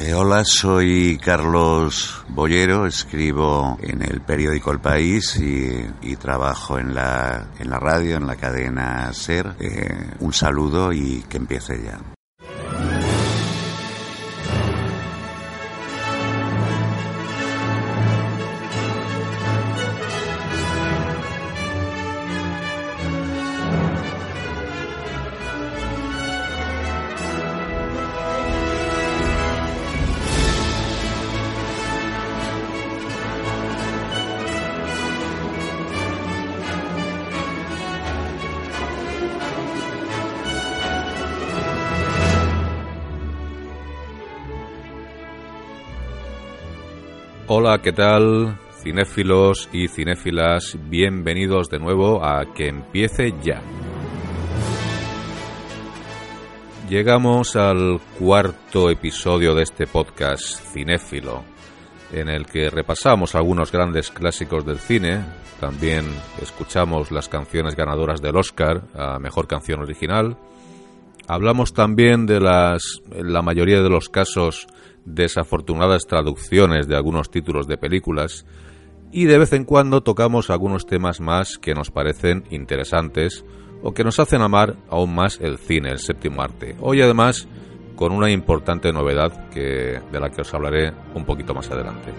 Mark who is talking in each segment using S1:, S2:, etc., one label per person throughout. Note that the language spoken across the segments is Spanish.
S1: eh, hola, soy Carlos Bollero, escribo en el periódico El País y, trabajo en la, en la radio, en la cadena SER. Eh, un saludo y que empiece ya.
S2: Hola, ¿qué tal? Cinéfilos y cinéfilas, bienvenidos de nuevo a Que empiece ya. Llegamos al cuarto episodio de este podcast cinéfilo, en el que repasamos algunos grandes clásicos del cine, también escuchamos las canciones ganadoras del Oscar a Mejor Canción Original, hablamos también de las, en la mayoría de los casos, desafortunadas traducciones de algunos títulos de películas y de vez en cuando tocamos algunos temas más que nos parecen interesantes o que nos hacen amar aún más el cine, el séptimo arte. Hoy además con una importante novedad que, de la que os hablaré un poquito más adelante.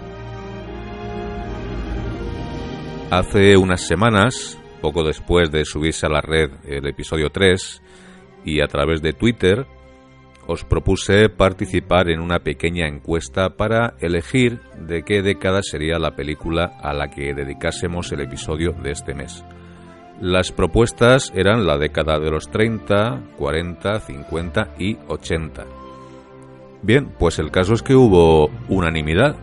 S2: Hace unas semanas, poco después de subirse a la red el episodio 3, y a través de Twitter, os propuse participar en una pequeña encuesta para elegir de qué década sería la película a la que dedicásemos el episodio de este mes. Las propuestas eran la década de los 30, 40, 50 y 80. Bien, pues el caso es que hubo unanimidad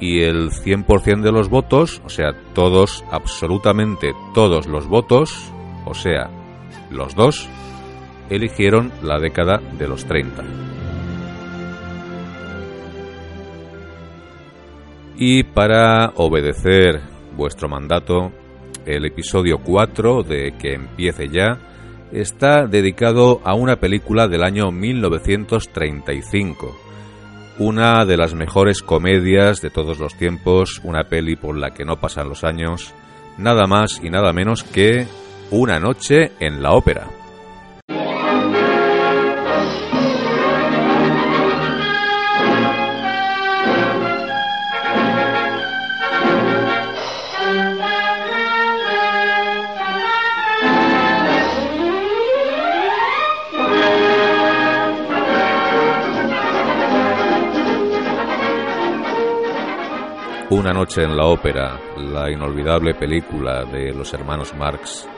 S2: y el 100% de los votos, o sea, todos, absolutamente todos los votos, o sea, los dos, eligieron la década de los 30. Y para obedecer vuestro mandato, el episodio 4 de Que empiece ya está dedicado a una película del año 1935, una de las mejores comedias de todos los tiempos, una peli por la que no pasan los años, nada más y nada menos que Una noche en la ópera. Noche en la ópera, la inolvidable película de los hermanos Marx,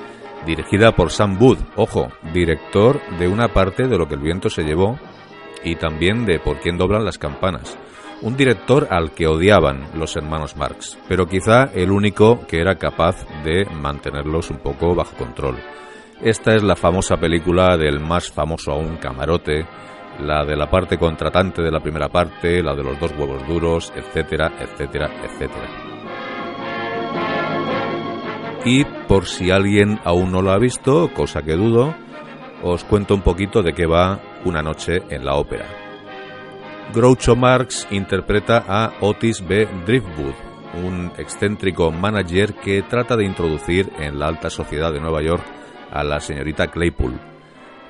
S2: dirigida por Sam Wood, ojo, director de una parte de Lo que el viento se llevó y también de Por quién doblan las campanas. Un director al que odiaban los hermanos Marx, pero quizá el único que era capaz de mantenerlos un poco bajo control. Esta es la famosa película del más famoso aún camarote, la de la parte contratante de la primera parte, la de los dos huevos duros, etcétera, etcétera, etcétera. Y por si alguien aún no lo ha visto, cosa que dudo, os cuento un poquito de qué va Una noche en la ópera. Groucho Marx interpreta a Otis B. Driftwood, un excéntrico manager que trata de introducir en la alta sociedad de Nueva York a la señorita Claypool,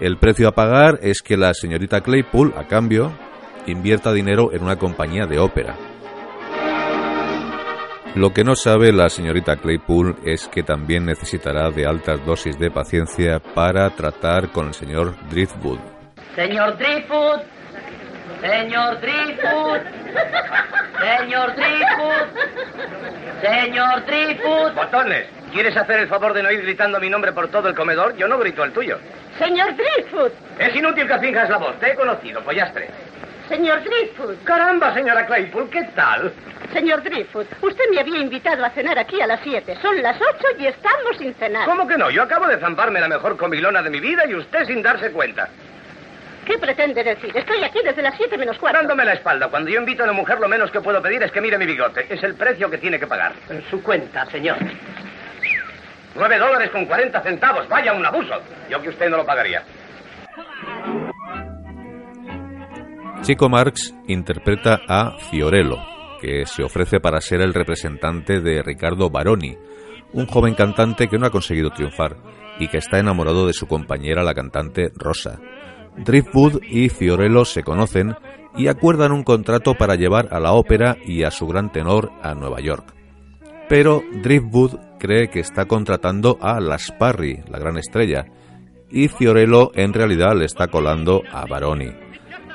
S2: el precio a pagar es que la señorita Claypool, a cambio, invierta dinero en una compañía de ópera. Lo que no sabe la señorita Claypool es que también necesitará de altas dosis de paciencia para tratar con el señor Driftwood.
S3: Señor Driftwood, señor Driftwood, señor Driftwood, señor Driftwood.
S4: Botones, ¿quieres hacer el favor de no ir gritando mi nombre por todo el comedor? Yo no grito el tuyo.
S3: Señor Driftwood.
S4: Es inútil que finjas la voz. Te he conocido, pollastre.
S5: Señor Driftwood.
S4: Caramba, señora Claypool, ¿qué tal?
S5: Señor Driftwood, usted me había invitado a cenar aquí a las siete. Son las ocho y estamos sin cenar.
S4: ¿Cómo que no? Yo acabo de zamparme la mejor comilona de mi vida y usted sin darse cuenta.
S5: ¿Qué pretende decir? Estoy aquí desde las siete menos cuarto.
S4: Dándome la espalda. Cuando yo invito a una mujer, lo menos que puedo pedir es que mire mi bigote. Es el precio que tiene que pagar.
S6: En su cuenta, señor.
S4: Nueve dólares con cuarenta centavos. Vaya, un abuso. Yo que usted no lo pagaría.
S2: Chico Marx interpreta a Fiorello, que se ofrece para ser el representante de Ricardo Baroni, un joven cantante que no ha conseguido triunfar y que está enamorado de su compañera la cantante Rosa. Driftwood y Fiorello se conocen y acuerdan un contrato para llevar a la ópera y a su gran tenor a Nueva York. Pero Driftwood cree que está contratando a Las Parry, la gran estrella, y Fiorello en realidad le está colando a Baroni.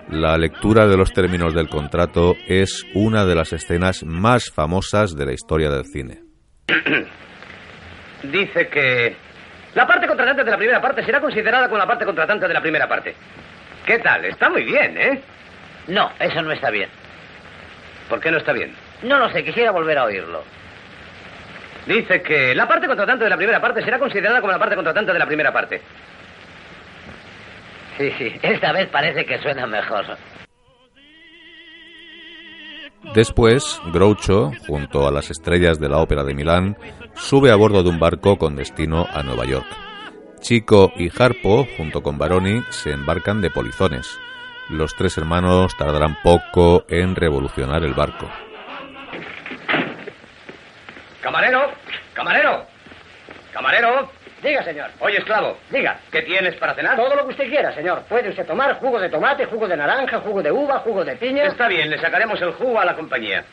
S2: La lectura de los términos del contrato es una de las escenas más famosas de la historia del cine.
S4: Dice que la parte contratante de la primera parte será considerada como la parte contratante de la primera parte. ¿Qué tal? Está muy bien, ¿eh?
S6: No, eso no está bien.
S4: ¿Por qué no está bien?
S6: No lo sé, quisiera volver a oírlo.
S4: Dice que la parte contratante de la primera parte será considerada como la parte contratante de la primera parte.
S6: Sí, sí, esta vez parece que suena mejor.
S2: Después, Groucho, junto a las estrellas de la ópera de Milán, sube a bordo de un barco con destino a Nueva York. Chico y Harpo, junto con Baroni, se embarcan de polizones. Los tres hermanos tardarán poco en revolucionar el barco.
S4: Camarero, camarero, camarero.
S6: Diga, señor.
S4: Oye, esclavo.
S6: Diga.
S4: ¿Qué tienes para cenar?
S6: Todo lo que usted quiera, señor. Puede usted tomar jugo de tomate, jugo de naranja, jugo de uva, jugo de piña.
S4: Está bien, le sacaremos el jugo a la compañía.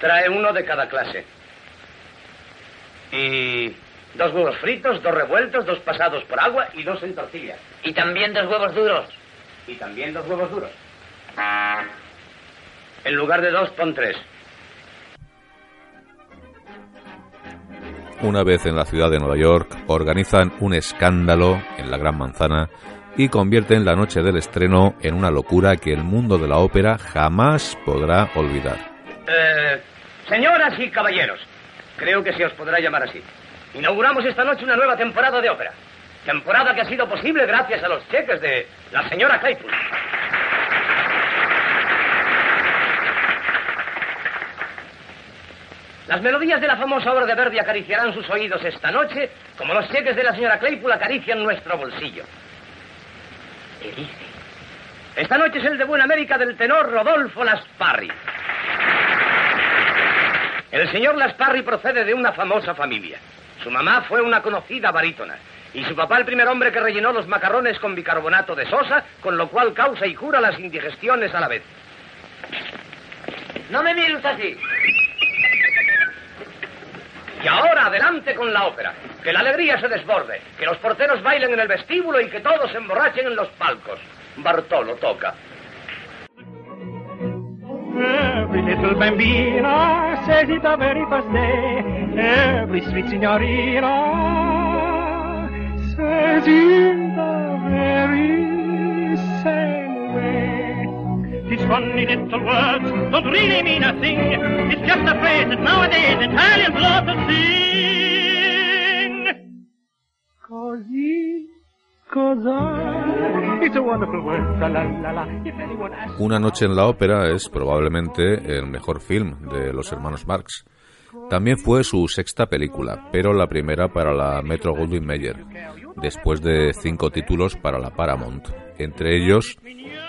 S4: Trae uno de cada clase. Y dos huevos fritos, dos revueltos, dos pasados por agua y dos en tortilla.
S6: Y también dos huevos duros.
S4: Y también dos huevos duros. En lugar de dos, pon tres.
S2: Una vez en la ciudad de Nueva York, organizan un escándalo en la Gran Manzana y convierten la noche del estreno en una locura que el mundo de la ópera jamás podrá olvidar.
S4: Eh, señoras y caballeros, creo que se os podrá llamar así. Inauguramos esta noche una nueva temporada de ópera. Temporada que ha sido posible gracias a los cheques de la señora Claypool. Las melodías de la famosa obra de Verdi acariciarán sus oídos esta noche, como los cheques de la señora Claypool acarician nuestro bolsillo.
S6: ¿Qué dice?
S4: Esta noche es el de Buena América del tenor Rodolfo Lasparri. El señor Lasparri procede de una famosa familia. Su mamá fue una conocida barítona. Y su papá el primer hombre que rellenó los macarrones con bicarbonato de sosa, con lo cual causa y cura las indigestiones a la vez.
S6: No me mire usted así.
S4: Adelante con la ópera. Que la alegría se desborde, que los porteros bailen en el vestíbulo y que todos se emborrachen en los palcos. Bartolo toca.
S7: Every little bambina says it the very first day. Every sweet signorina says it the very same way. These funny little words don't really mean a thing. It's just a phrase that nowadays Italians love to sing.
S2: Una noche en la ópera es probablemente el mejor film de los hermanos Marx. También fue su sexta película, pero la primera para la Metro Goldwyn Mayer, después de cinco títulos para la Paramount, entre ellos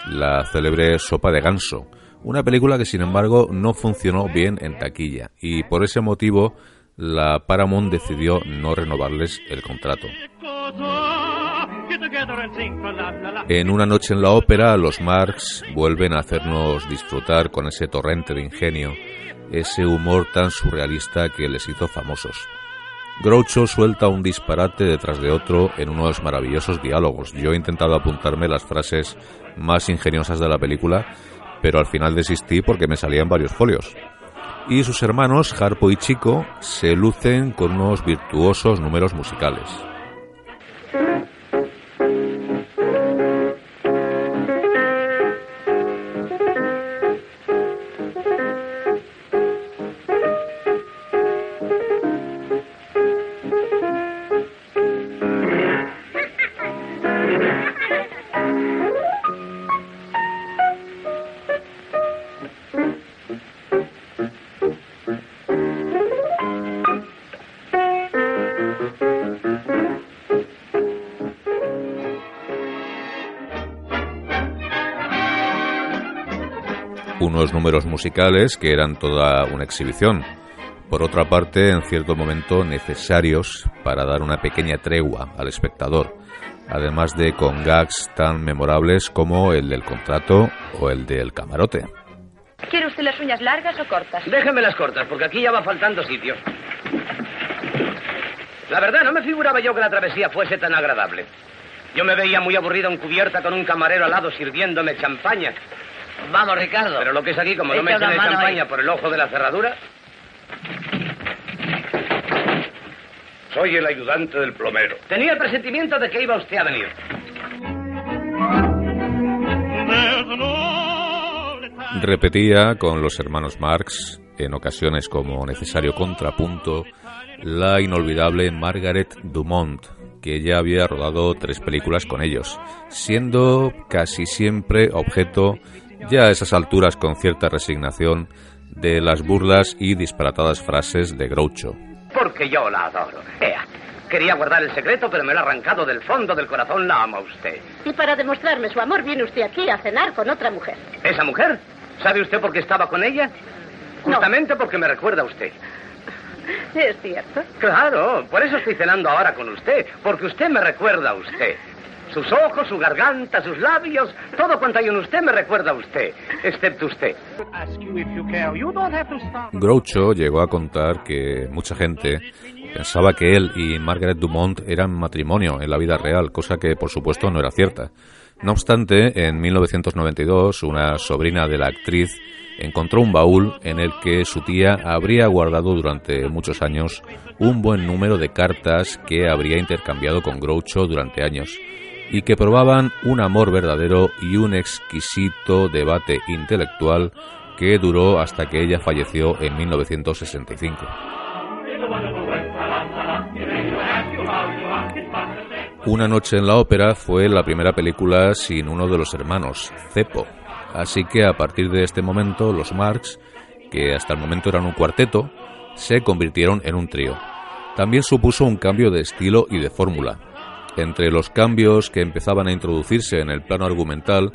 S2: la célebre Sopa de Ganso, una película que sin embargo no funcionó bien en taquilla y por ese motivo la Paramount decidió no renovarles el contrato. En una noche en la ópera, los Marx vuelven a hacernos disfrutar con ese torrente de ingenio, ese humor tan surrealista que les hizo famosos. Groucho suelta un disparate detrás de otro en unos maravillosos diálogos. Yo he intentado apuntarme las frases más ingeniosas de la película, pero al final desistí porque me salían varios folios. Y sus hermanos, Harpo y Chico, se lucen con unos virtuosos números musicales. Unos números musicales que eran toda una exhibición. Por otra parte, en cierto momento necesarios para dar una pequeña tregua al espectador, además de con gags tan memorables como el del contrato o el del camarote.
S8: ¿Quiere usted las uñas largas o cortas?
S4: Déjeme las cortas, porque aquí ya va faltando sitio. La verdad, no me figuraba yo que la travesía fuese tan agradable. Yo me veía muy aburrido en cubierta con un camarero al lado sirviéndome champaña.
S3: Vamos, Ricardo.
S4: Pero lo que es aquí, como no me
S3: Echa
S4: echen
S3: mano
S4: champaña
S3: ahí.
S4: por el ojo de la cerradura.
S9: Soy el ayudante del plomero.
S4: Tenía el presentimiento de que iba usted a venir.
S2: Repetía con los hermanos Marx, en ocasiones como necesario contrapunto, la inolvidable Margaret Dumont, que ya había rodado tres películas con ellos, siendo casi siempre objeto, ya a esas alturas con cierta resignación, de las burlas y disparatadas frases de Groucho.
S4: Porque yo la adoro. Ea, quería guardar el secreto, pero me lo ha arrancado del fondo del corazón. La ama usted.
S5: Y para demostrarme su amor viene usted aquí a cenar con otra mujer.
S4: ¿Esa mujer? ¿Sabe usted por qué estaba con ella?
S5: No.
S4: Justamente porque me recuerda a usted.
S5: Es cierto.
S4: Claro, por eso estoy cenando ahora con usted, porque usted me recuerda a usted. Sus ojos, su garganta, sus labios, todo cuanto hay en usted me recuerda a usted, excepto usted.
S2: Groucho llegó a contar que mucha gente pensaba que él y Margaret Dumont eran matrimonio en la vida real, cosa que por supuesto no era cierta. No obstante, en 1992, una sobrina de la actriz encontró un baúl en el que su tía habría guardado durante muchos años un buen número de cartas que habría intercambiado con Groucho durante años y que probaban un amor verdadero y un exquisito debate intelectual que duró hasta que ella falleció en 1965. Una noche en la ópera fue la primera película sin uno de los hermanos, Cepo. Así que a partir de este momento los Marx, que hasta el momento eran un cuarteto, se convirtieron en un trío. También supuso un cambio de estilo y de fórmula. Entre los cambios que empezaban a introducirse en el plano argumental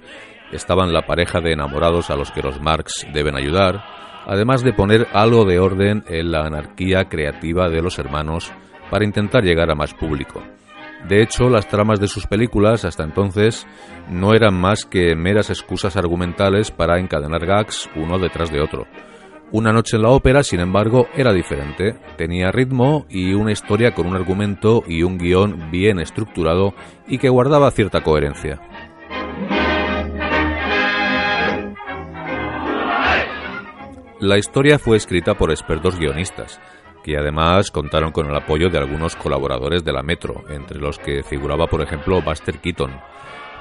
S2: estaban la pareja de enamorados a los que los Marx deben ayudar, además de poner algo de orden en la anarquía creativa de los hermanos para intentar llegar a más público. De hecho, las tramas de sus películas hasta entonces no eran más que meras excusas argumentales para encadenar gags uno detrás de otro. Una noche en la ópera, sin embargo, era diferente. Tenía ritmo y una historia con un argumento y un guion bien estructurado y que guardaba cierta coherencia. La historia fue escrita por expertos guionistas, que además contaron con el apoyo de algunos colaboradores de la Metro, entre los que figuraba, por ejemplo, Buster Keaton.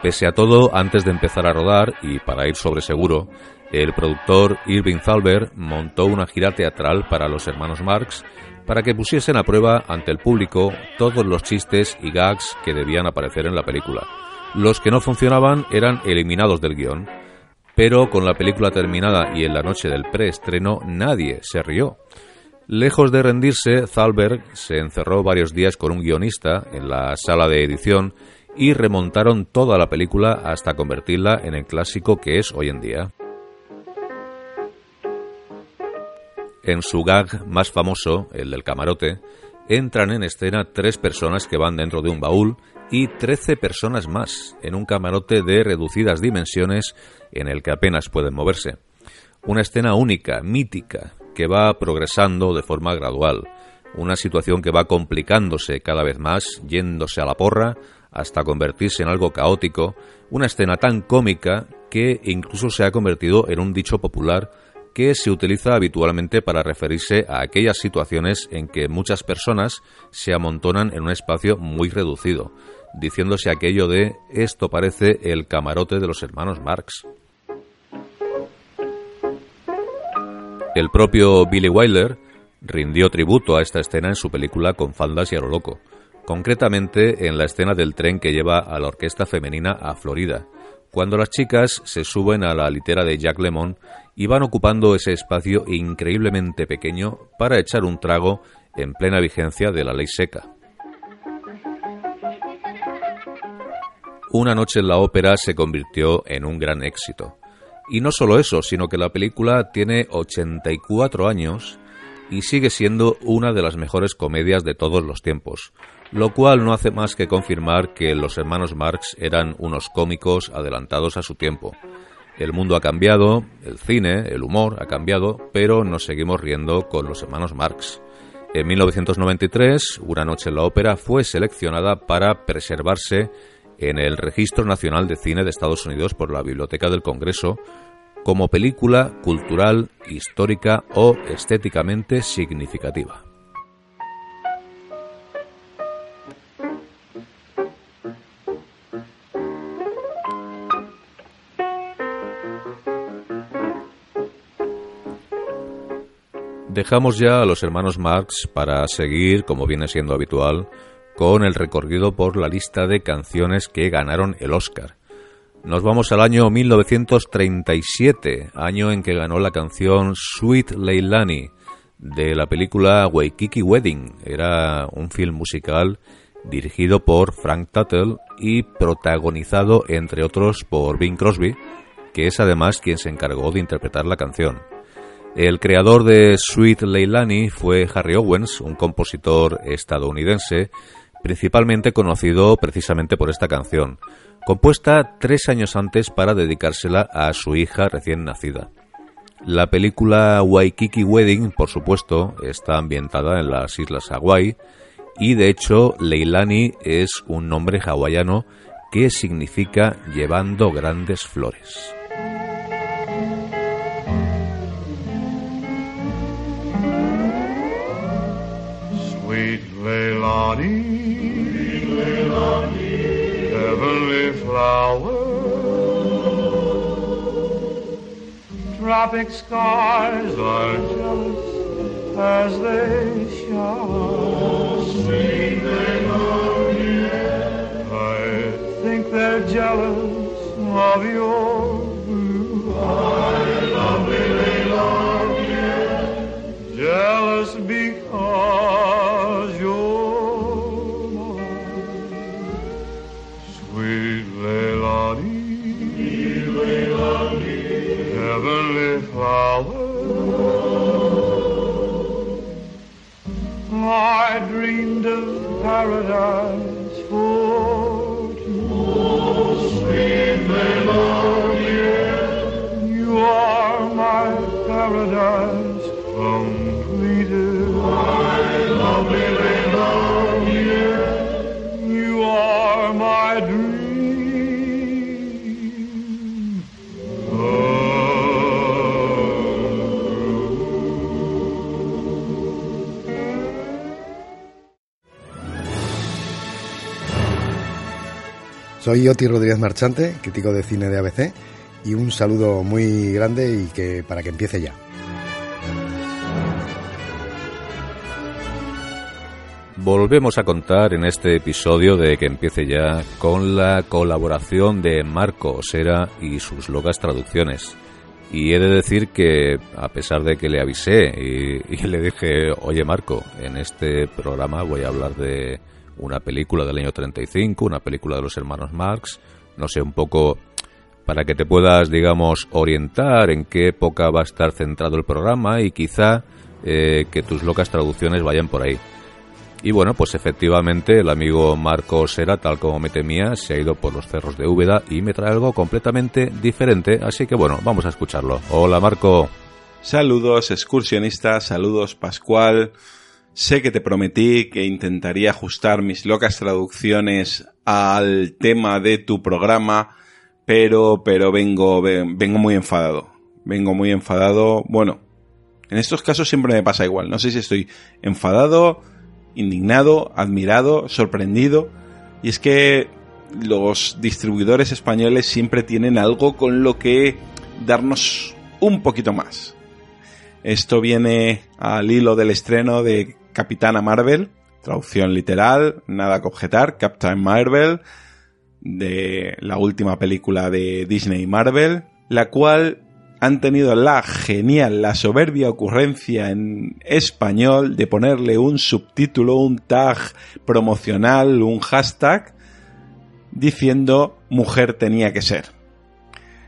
S2: Pese a todo, antes de empezar a rodar, y para ir sobre seguro, el productor Irving Thalber montó una gira teatral para los hermanos Marx para que pusiesen a prueba ante el público todos los chistes y gags que debían aparecer en la película. Los que no funcionaban eran eliminados del guion, pero con la película terminada y en la noche del preestreno nadie se rió. Lejos de rendirse, Thalberg se encerró varios días con un guionista en la sala de edición y remontaron toda la película hasta convertirla en el clásico que es hoy en día. En su gag más famoso, el del camarote, entran en escena tres personas que van dentro de un baúl y trece personas más en un camarote de reducidas dimensiones en el que apenas pueden moverse. Una escena única, mítica, que va progresando de forma gradual, una situación que va complicándose cada vez más, yéndose a la porra, hasta convertirse en algo caótico, una escena tan cómica que incluso se ha convertido en un dicho popular que se utiliza habitualmente para referirse a aquellas situaciones en que muchas personas se amontonan en un espacio muy reducido, diciéndose aquello de esto parece el camarote de los hermanos Marx. El propio Billy Wilder rindió tributo a esta escena en su película Con faldas y a lo loco, concretamente en la escena del tren que lleva a la orquesta femenina a Florida, cuando las chicas se suben a la litera de Jack Lemmon y van ocupando ese espacio increíblemente pequeño para echar un trago en plena vigencia de la ley seca. Una noche en la ópera se convirtió en un gran éxito. Y no solo eso, sino que la película tiene 84 años y sigue siendo una de las mejores comedias de todos los tiempos, lo cual no hace más que confirmar que los hermanos Marx eran unos cómicos adelantados a su tiempo. El mundo ha cambiado, el cine, el humor ha cambiado, pero nos seguimos riendo con los hermanos Marx. En 1993, Una noche en la ópera fue seleccionada para preservarse en el Registro Nacional de Cine de Estados Unidos por la Biblioteca del Congreso como película cultural, histórica o estéticamente significativa. Dejamos ya a los hermanos Marx para seguir, como viene siendo habitual, con el recorrido por la lista de canciones que ganaron el Oscar. Nos vamos al año 1937, año en que ganó la canción Sweet Leilani de la película Waikiki Wedding. Era un film musical dirigido por Frank Tuttle y protagonizado, entre otros, por Bing Crosby, que es además quien se encargó de interpretar la canción. El creador de Sweet Leilani fue Harry Owens, un compositor estadounidense principalmente conocido precisamente por esta canción, compuesta tres años antes para dedicársela a su hija recién nacida. La película Waikiki Wedding, por supuesto, está ambientada en las Islas Hawái y de hecho Leilani es un nombre hawaiano que significa llevando grandes flores.
S10: heavenly flower. Tropic skies are jealous as they shower. I think they're jealous of your blue eyes. I dreamed of paradise for two. Sweet Leilani, you are my paradise completed. My lovely Leilani,
S11: Soy Oti Rodríguez Marchante, crítico de cine de ABC, y un saludo muy grande y que para que empiece ya.
S2: Volvemos a contar en este episodio de que empiece ya con la colaboración de Marco Osera y sus locas traducciones. Y he de decir que, a pesar de que le avisé y, y le dije, oye Marco, en este programa voy a hablar de una película del año 35, una película de los hermanos Marx, no sé, un poco para que te puedas, digamos, orientar en qué época va a estar centrado el programa y quizá eh, que tus locas traducciones vayan por ahí. Y bueno, pues efectivamente el amigo Marco Sera, tal como me temía, se ha ido por los cerros de Úbeda y me trae algo completamente diferente, así que bueno, vamos a escucharlo. Hola Marco.
S12: Saludos excursionistas, saludos Pascual. Sé que te prometí que intentaría ajustar mis locas traducciones al tema de tu programa, pero, pero vengo, vengo muy enfadado. Vengo muy enfadado. Bueno, en estos casos siempre me pasa igual. No sé si estoy enfadado, indignado, admirado, sorprendido. Y es que los distribuidores españoles siempre tienen algo con lo que darnos un poquito más. Esto viene al hilo del estreno de Capitana Marvel, traducción literal, nada que objetar, Captain Marvel, de la última película de Disney Marvel, la cual han tenido la genial, la soberbia ocurrencia en español de ponerle un subtítulo, un tag promocional, un hashtag, diciendo mujer tenía que ser.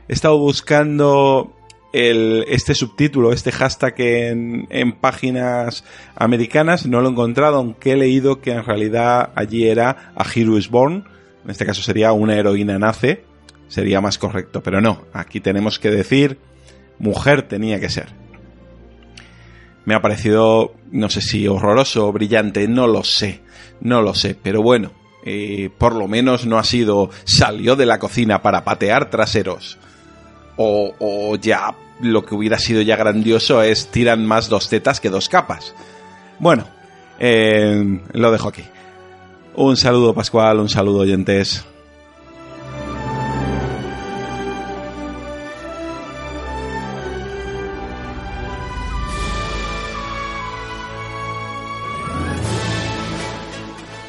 S12: he estado buscando el, este subtítulo, este hashtag en, en páginas americanas, no lo he encontrado, aunque he leído que en realidad allí era A Hero is Born, en este caso sería una heroína nace, sería más correcto, pero no, aquí tenemos que decir mujer tenía que ser. Me ha parecido, no sé si horroroso o brillante, no lo sé, no lo sé, pero bueno, eh, por lo menos no ha sido salió de la cocina para patear traseros. O, ya lo que hubiera sido ya grandioso es tiran más dos tetas que dos capas. Bueno, eh, lo dejo aquí. Un saludo Pascual, un saludo oyentes.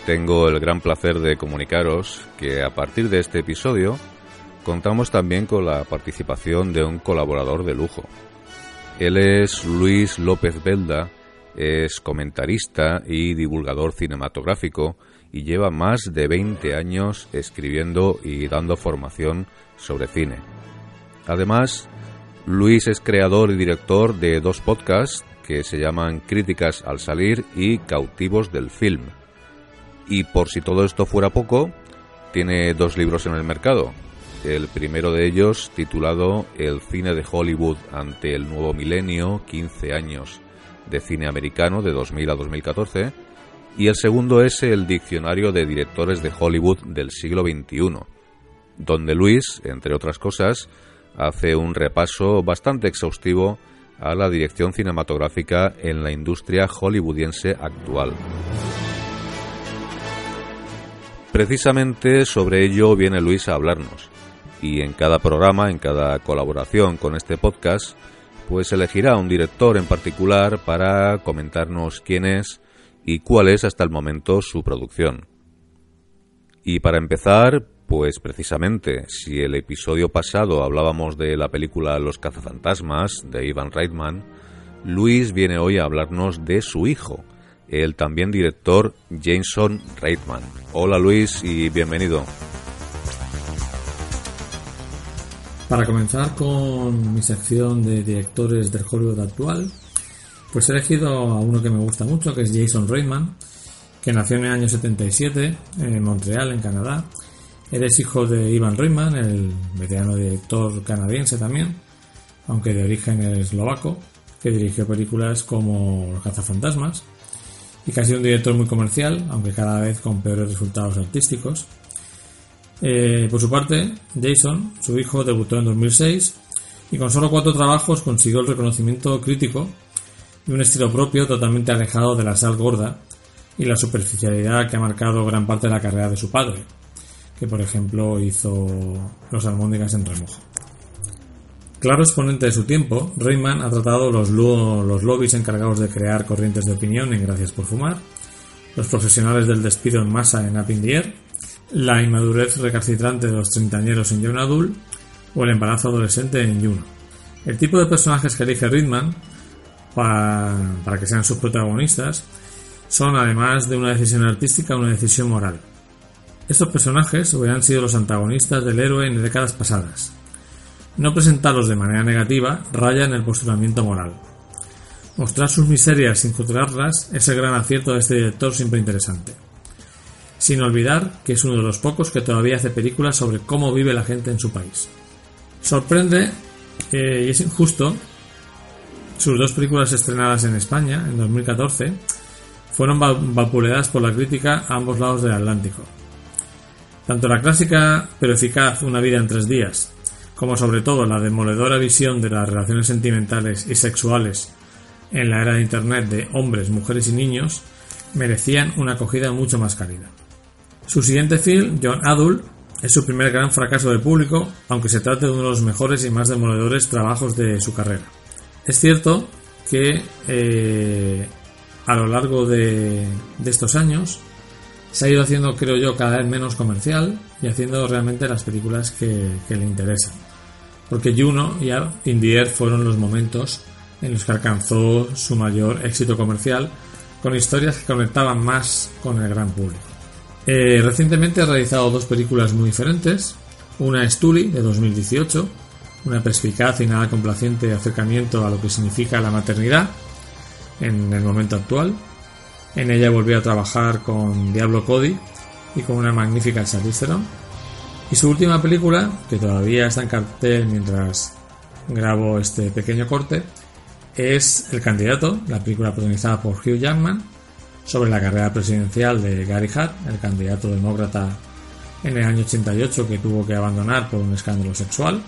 S2: Tengo el gran placer de comunicaros que a partir de este episodio contamos también con la participación de un colaborador de lujo. Él es Luis López Belda, es comentarista y divulgador cinematográfico y lleva más de 20 años escribiendo y dando formación sobre cine. Además, Luis es creador y director de dos podcasts que se llaman Críticas al Salir y Cautivos del Film. Y por si todo esto fuera poco, tiene dos libros en el mercado. El primero de ellos, titulado El cine de Hollywood ante el nuevo milenio, 15 años de cine americano de 2000 a 2014, y el segundo es el Diccionario de Directores de Hollywood del siglo XXI, donde Luis, entre otras cosas, hace un repaso bastante exhaustivo a la dirección cinematográfica en la industria hollywoodiense actual. Precisamente sobre ello viene Luis a hablarnos, y en cada programa, en cada colaboración con este podcast, pues elegirá un director en particular para comentarnos quién es y cuál es hasta el momento su producción. Y para empezar, pues precisamente, si el episodio pasado hablábamos de la película Los cazafantasmas de Ivan Reitman, Luis viene hoy a hablarnos de su hijo, el también director Jason Reitman. Hola Luis y bienvenido.
S13: Para comenzar con mi sección de directores del Hollywood actual, pues he elegido a uno que me gusta mucho, que es Jason Reitman, que nació en el año 77 en Montreal, en Canadá. Eres hijo de Ivan Reitman, el veterano director canadiense también, aunque de origen eslovaco, que dirigió películas como Los cazafantasmas, y que ha sido un director muy comercial, aunque cada vez con peores resultados artísticos. Eh, por su parte, Jason, su hijo, debutó en 2006 y con solo cuatro trabajos consiguió el reconocimiento crítico y un estilo propio totalmente alejado de la sal gorda y la superficialidad que ha marcado gran parte de la carrera de su padre, que por ejemplo hizo Los almóndigas en remojo. Claro exponente de su tiempo, Rayman ha tratado los, los lobbies encargados de crear corrientes de opinión en Gracias por Fumar, los profesionales del despido en masa en Up in the Air, la inmadurez recalcitrante de los treintañeros en Young Adult o el embarazo adolescente en Juno. El tipo de personajes que elige Ridman para, que sean sus protagonistas son, además de una decisión artística, una decisión moral. Estos personajes hubieran sido los antagonistas del héroe en décadas pasadas. No presentarlos de manera negativa raya en el postulamiento moral. Mostrar sus miserias sin juzgarlas es el gran acierto de este director siempre interesante sin olvidar que es uno de los pocos que todavía hace películas sobre cómo vive la gente en su país. Sorprende eh, y es injusto, sus dos películas estrenadas en España en 2014 fueron vapuleadas por la crítica a ambos lados del Atlántico. Tanto la clásica pero eficaz Una vida en tres días, como sobre todo la demoledora visión de las relaciones sentimentales y sexuales en la era de Internet de hombres, mujeres y niños, merecían una acogida mucho más cálida. Su siguiente film, John Adult, es su primer gran fracaso de público, aunque se trate de uno de los mejores y más demoledores trabajos de su carrera. Es cierto que eh, a lo largo de, estos años se ha ido haciendo, creo yo, cada vez menos comercial y haciendo realmente las películas que, le interesan. Porque Juno y Indie fueron los momentos en los que alcanzó su mayor éxito comercial con historias que conectaban más con el gran público. Eh, recientemente ha realizado dos películas muy diferentes. Una es Tully, de 2018, una perspicaz y nada complaciente acercamiento a lo que significa la maternidad en el momento actual. En ella volvió a trabajar con Diablo Cody y con una magnífica Charlize Theron. Y su última película, que todavía está en cartel mientras grabo este pequeño corte, es El candidato, la película protagonizada por Hugh Jackman, sobre la carrera presidencial de Gary Hart, el candidato demócrata en el año 88 que tuvo que abandonar por un escándalo sexual.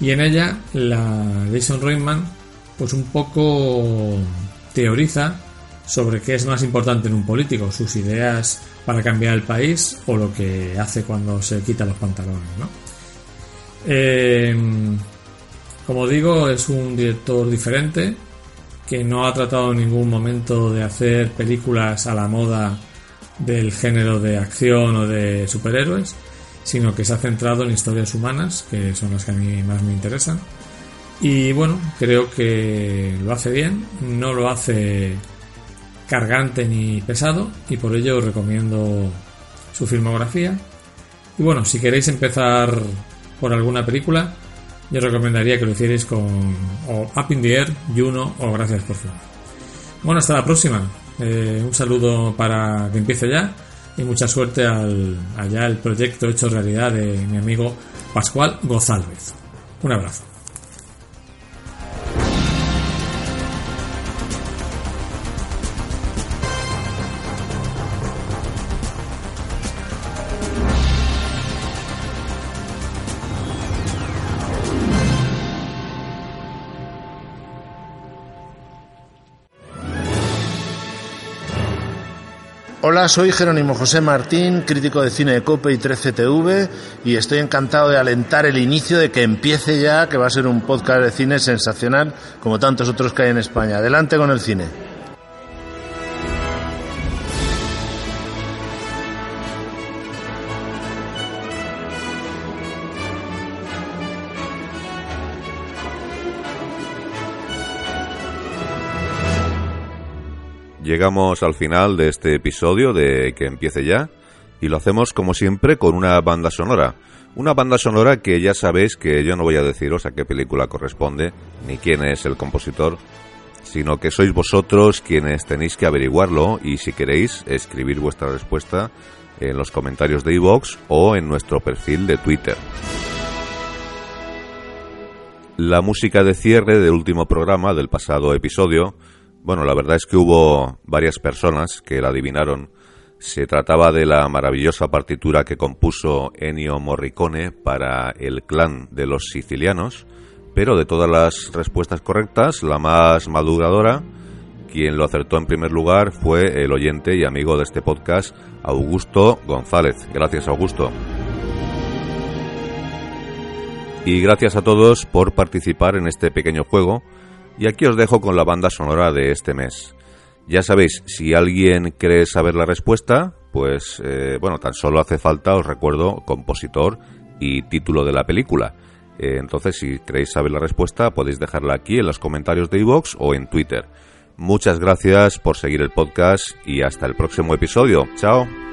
S13: Y en ella la Jason Reitman pues un poco teoriza sobre qué es más importante en un político, sus ideas para cambiar el país o lo que hace cuando se quita los pantalones. ¿no? Eh, como digo, es un director diferente que no ha tratado en ningún momento de hacer películas a la moda del género de acción o de superhéroes, sino que se ha centrado en historias humanas, que son las que a mí más me interesan. Y bueno, creo que lo hace bien, no lo hace cargante ni pesado, y por ello recomiendo su filmografía. Y bueno, si queréis empezar por alguna película, yo recomendaría que lo hicierais con o Up in Juno o Gracias por favor. Bueno, hasta la próxima. Eh, un saludo para que empiece ya y mucha suerte al, allá el proyecto hecho realidad de mi amigo Pascual González. Un abrazo.
S14: Hola, soy Jerónimo José Martín, crítico de cine de Cope y 13TV, y estoy encantado de alentar el inicio de que empiece ya, que va a ser un podcast de cine sensacional, como tantos otros que hay en España. Adelante con el cine.
S2: Llegamos al final de este episodio de Que empiece ya y lo hacemos como siempre con una banda sonora. Una banda sonora que ya sabéis que yo no voy a deciros a qué película corresponde ni quién es el compositor, sino que sois vosotros quienes tenéis que averiguarlo y si queréis escribir vuestra respuesta en los comentarios de iVoox o en nuestro perfil de Twitter. La música de cierre del último programa del pasado episodio bueno, la verdad es que hubo varias personas que la adivinaron. Se trataba de la maravillosa partitura que compuso Ennio Morricone para el clan de los sicilianos, pero de todas las respuestas correctas, la más maduradora, quien lo acertó en primer lugar fue el oyente y amigo de este podcast, Augusto González. Gracias, Augusto. Y gracias a todos por participar en este pequeño juego y aquí os dejo con la banda sonora de este mes. Ya sabéis, si alguien quiere saber la respuesta, pues eh, bueno, tan solo hace falta, os recuerdo, compositor y título de la película. Eh, entonces, si queréis saber la respuesta, podéis dejarla aquí en los comentarios de iVoox o en Twitter. Muchas gracias por seguir el podcast y hasta el próximo episodio. Chao.